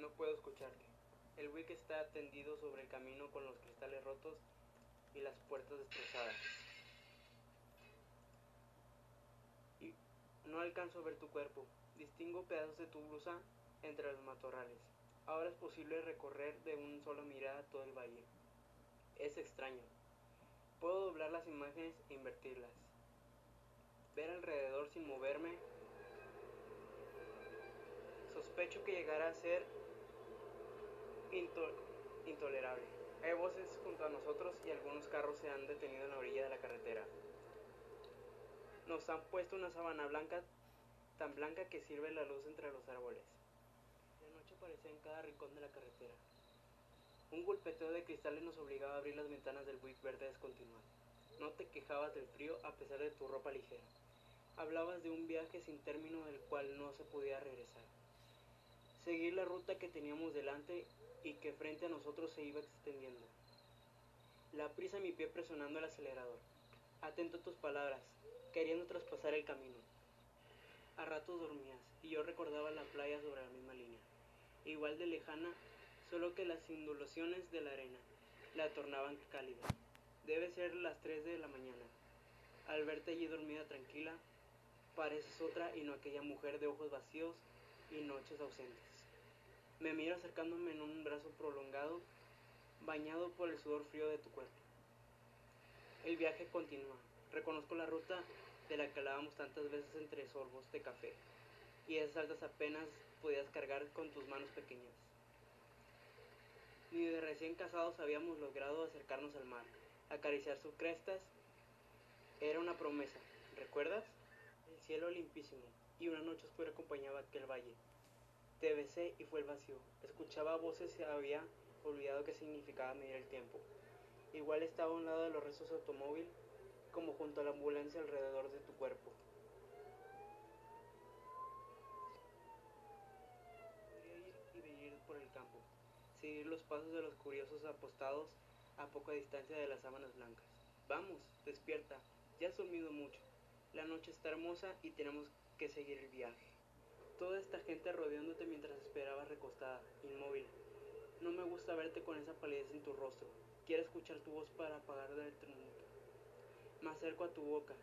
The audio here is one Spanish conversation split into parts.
No puedo escucharte. El Wick está tendido sobre el camino con los cristales rotos y las puertas destrozadas. Y no alcanzo a ver tu cuerpo. Distingo pedazos de tu blusa entre los matorrales. Ahora es posible recorrer de una sola mirada todo el valle. Es extraño. Puedo doblar las imágenes e invertirlas. Ver alrededor sin moverme. Sospecho que llegará a ser into- intolerable. Hay voces junto a nosotros y algunos carros se han detenido en la orilla de la carretera. Nos han puesto una sábana blanca, tan blanca que sirve la luz entre los árboles. La noche aparecía en cada rincón de la carretera. Un golpeteo de cristales nos obligaba a abrir las ventanas del buick verde descontinuado. No te quejabas del frío a pesar de tu ropa ligera. Hablabas de un viaje sin término del cual no se podía regresar. Seguir la ruta que teníamos delante y que frente a nosotros se iba extendiendo. La prisa en mi pie presionando el acelerador. Atento a tus palabras, queriendo traspasar el camino. A ratos dormías y yo recordaba la playa sobre la misma línea, igual de lejana, solo que las indulaciones de la arena la tornaban cálida. Debe ser las 3 de la mañana. Al verte allí dormida tranquila, pareces otra y no aquella mujer de ojos vacíos y noches ausentes. Me miro acercándome en un brazo prolongado, bañado por el sudor frío de tu cuerpo. El viaje continúa. Reconozco la ruta de la que hablábamos tantas veces entre sorbos de café, y esas altas apenas podías cargar con tus manos pequeñas. Ni de recién casados habíamos logrado acercarnos al mar, acariciar sus crestas. Era una promesa, ¿recuerdas? El cielo limpísimo y una noche oscura acompañaba aquel valle. Te besé y fue el vacío. Escuchaba voces y había olvidado qué significaba medir el tiempo. Igual estaba a un lado de los restos de automóvil, como junto a la ambulancia alrededor de tu cuerpo. Podría ir y venir por el campo, seguir los pasos de los curiosos apostados a poca distancia de las sábanas blancas. Vamos, despierta, ya has dormido mucho. La noche está hermosa y tenemos que seguir el viaje. Toda esta gente rodeándote mientras esperabas recostada, inmóvil. No me gusta verte con esa palidez en tu rostro. Quiero escuchar tu voz para apagar el tumulto. Me acerco a tu boca.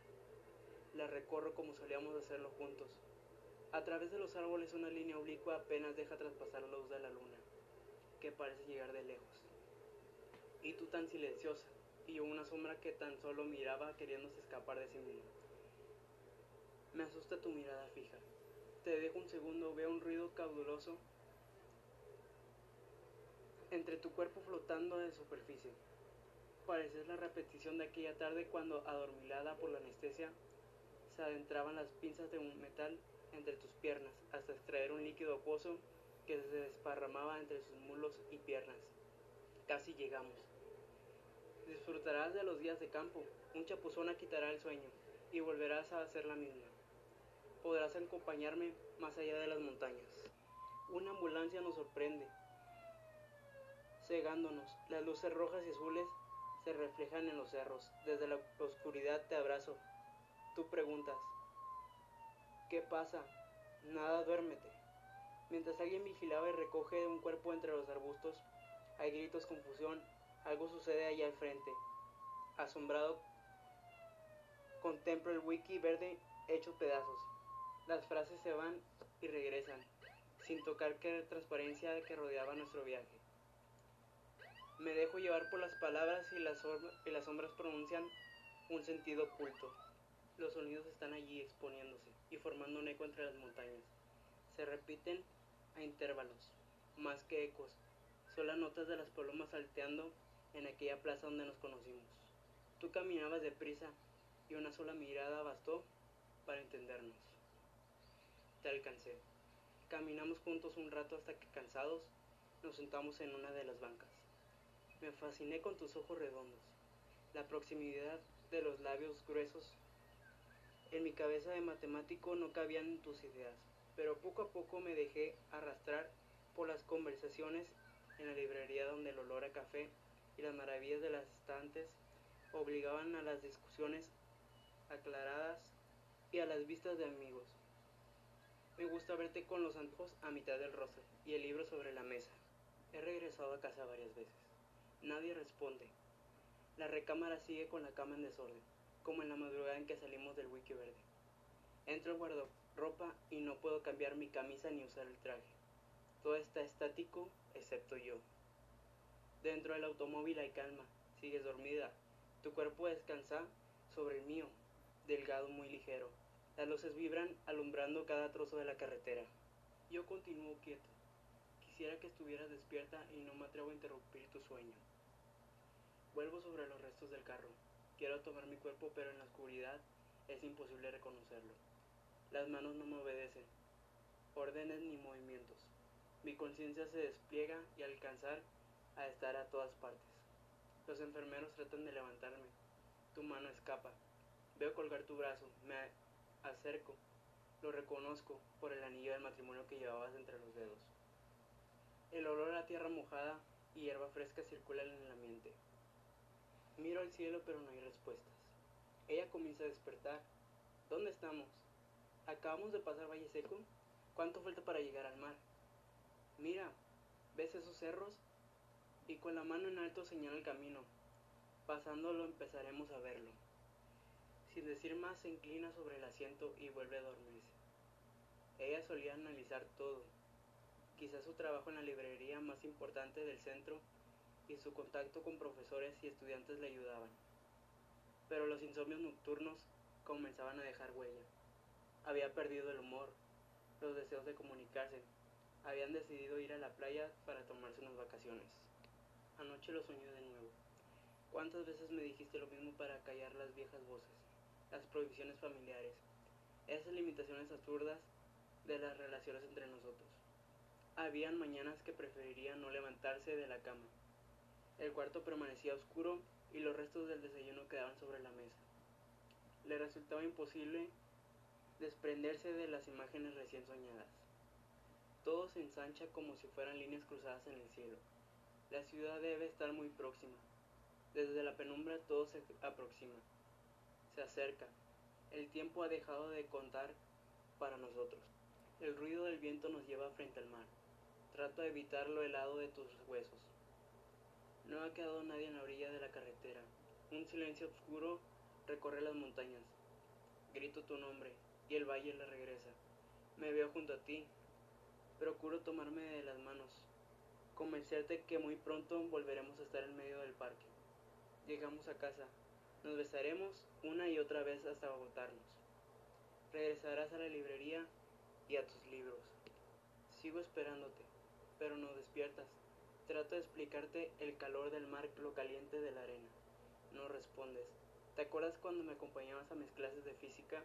La recorro como solíamos hacerlo juntos. A través de los árboles una línea oblicua apenas deja traspasar la luz de la luna, que parece llegar de lejos. Y tú tan silenciosa, y una sombra que tan solo miraba queriéndose escapar de sí misma. Me asusta tu mirada fija. Te dejo un segundo, veo un ruido cauduloso entre tu cuerpo flotando en superficie. Pareces la repetición de aquella tarde cuando, adormilada por la anestesia, se adentraban las pinzas de un metal entre tus piernas hasta extraer un líquido acuoso que se desparramaba entre sus muslos y piernas. Casi llegamos. Disfrutarás de los días de campo, un chapuzón quitará el sueño y volverás a hacer la misma. Podrás acompañarme más allá de las montañas. Una ambulancia nos sorprende, cegándonos. Las luces rojas y azules se reflejan en los cerros. Desde la oscuridad te abrazo. Tú preguntas, ¿qué pasa? Nada, duérmete. Mientras alguien vigilaba y recoge un cuerpo entre los arbustos, hay gritos, confusión, algo sucede allá al frente. Asombrado, contemplo el wiki verde hecho pedazos. Las frases se van y regresan, sin tocar que transparencia que rodeaba nuestro viaje. Me dejo llevar por las palabras y las, sombras pronuncian un sentido oculto. Los sonidos están allí exponiéndose y formando un eco entre las montañas. Se repiten a intervalos, más que ecos, son las notas de las palomas salteando en aquella plaza donde nos conocimos. Tú caminabas deprisa y una sola mirada bastó para entendernos. Te alcancé. Caminamos juntos un rato hasta que cansados nos sentamos en una de las bancas. Me fasciné con tus ojos redondos, la proximidad de los labios gruesos. En mi cabeza de matemático no cabían tus ideas, pero poco a poco me dejé arrastrar por las conversaciones en la librería donde el olor a café y las maravillas de las estantes obligaban a las discusiones aclaradas y a las vistas de amigos. Me gusta verte con los antojos a mitad del rostro y el libro sobre la mesa. He regresado a casa varias veces. Nadie responde. La recámara sigue con la cama en desorden, como en la madrugada en que salimos del wiki verde. Entro al guardarropa y no puedo cambiar mi camisa ni usar el traje. Todo está estático excepto yo. Dentro del automóvil hay calma. Sigues dormida. Tu cuerpo descansa sobre el mío, delgado muy ligero. Las luces vibran alumbrando cada trozo de la carretera. Yo continúo quieto. Quisiera que estuvieras despierta y no me atrevo a interrumpir tu sueño. Vuelvo sobre los restos del carro. Quiero tomar mi cuerpo, pero en la oscuridad es imposible reconocerlo. Las manos no me obedecen, órdenes ni movimientos. Mi conciencia se despliega y alcanzar a estar a todas partes. Los enfermeros tratan de levantarme. Tu mano escapa. Veo colgar tu brazo. Acerco. Lo reconozco por el anillo del matrimonio que llevabas entre los dedos. El olor a tierra mojada y hierba fresca circula en el ambiente. Miro al cielo pero no hay respuestas. Ella comienza a despertar. ¿Dónde estamos? ¿Acabamos de pasar Valle Seco? ¿Cuánto falta para llegar al mar? Mira, ¿ves esos cerros? Y con la mano en alto señala el camino. Pasándolo empezaremos a verlo. Sin decir más se inclina sobre el asiento y vuelve a dormirse. Ella solía analizar todo, quizás su trabajo en la librería más importante del centro y su contacto con profesores y estudiantes le ayudaban. Pero los insomnios nocturnos comenzaban a dejar huella. Había perdido el humor, los deseos de comunicarse. Habían decidido ir a la playa para tomarse unas vacaciones. Anoche lo soñé de nuevo. ¿Cuántas veces me dijiste lo mismo para callar las viejas voces, las prohibiciones familiares, esas limitaciones absurdas de las relaciones entre nosotros? Habían mañanas que preferiría no levantarse de la cama. El cuarto permanecía oscuro y los restos del desayuno quedaban sobre la mesa. Le resultaba imposible desprenderse de las imágenes recién soñadas. Todo se ensancha como si fueran líneas cruzadas en el cielo. La ciudad debe estar muy próxima. Desde la penumbra todo se aproxima. Se acerca. El tiempo ha dejado de contar para nosotros. El ruido del viento nos lleva frente al mar. Trato de evitar lo helado de tus huesos. No ha quedado nadie en la orilla de la carretera. Un silencio oscuro recorre las montañas. Grito tu nombre y el valle le regresa. Me veo junto a ti. Procuro tomarme de las manos. Convencerte que muy pronto volveremos a estar en medio del parque. Llegamos a casa. Nos besaremos una y otra vez hasta agotarnos. Regresarás a la librería y a tus libros. Sigo esperándote pero no despiertas. Trato de explicarte el calor del mar, lo caliente de la arena. No respondes. ¿Te acuerdas cuando me acompañabas a mis clases de física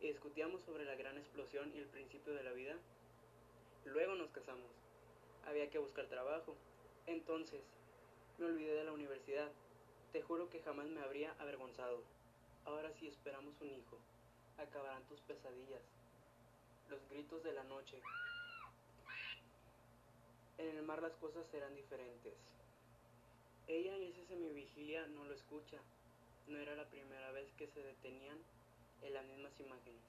y discutíamos sobre la gran explosión y el principio de la vida? Luego nos casamos. Había que buscar trabajo. Entonces, me olvidé de la universidad. Te juro que jamás me habría avergonzado. Ahora sí esperamos un hijo. Acabarán tus pesadillas. Los gritos de la noche, en el mar las cosas serán diferentes. Ella en esa semivigilia no lo escucha. No era la primera vez que se detenían en las mismas imágenes.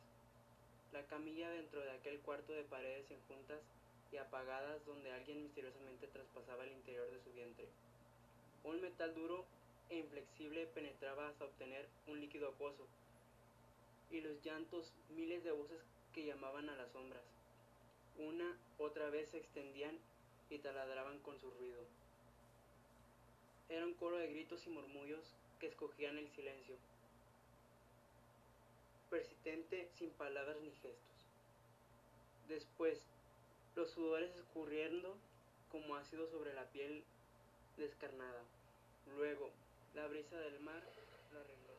La camilla dentro de aquel cuarto de paredes enjuntas y apagadas donde alguien misteriosamente traspasaba el interior de su vientre. Un metal duro e inflexible penetraba hasta obtener un líquido acuoso. Y los llantos, miles de voces que llamaban a las sombras. Una otra vez se extendían y taladraban con su ruido. Era un coro de gritos y murmullos que escogían el silencio, persistente sin palabras ni gestos. Después, los sudores escurriendo como ácido sobre la piel descarnada. Luego, la brisa del mar lo arregló.